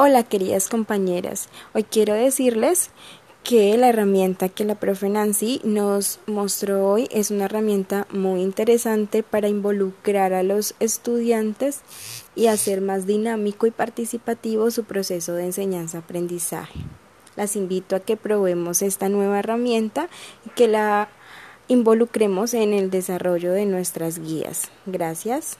Hola queridas compañeras, hoy quiero decirles que la herramienta que la profe Nancy nos mostró hoy es una herramienta muy interesante para involucrar a los estudiantes y hacer más dinámico y participativo su proceso de enseñanza-aprendizaje. Las invito a que probemos esta nueva herramienta y que la involucremos en el desarrollo de nuestras guías. Gracias.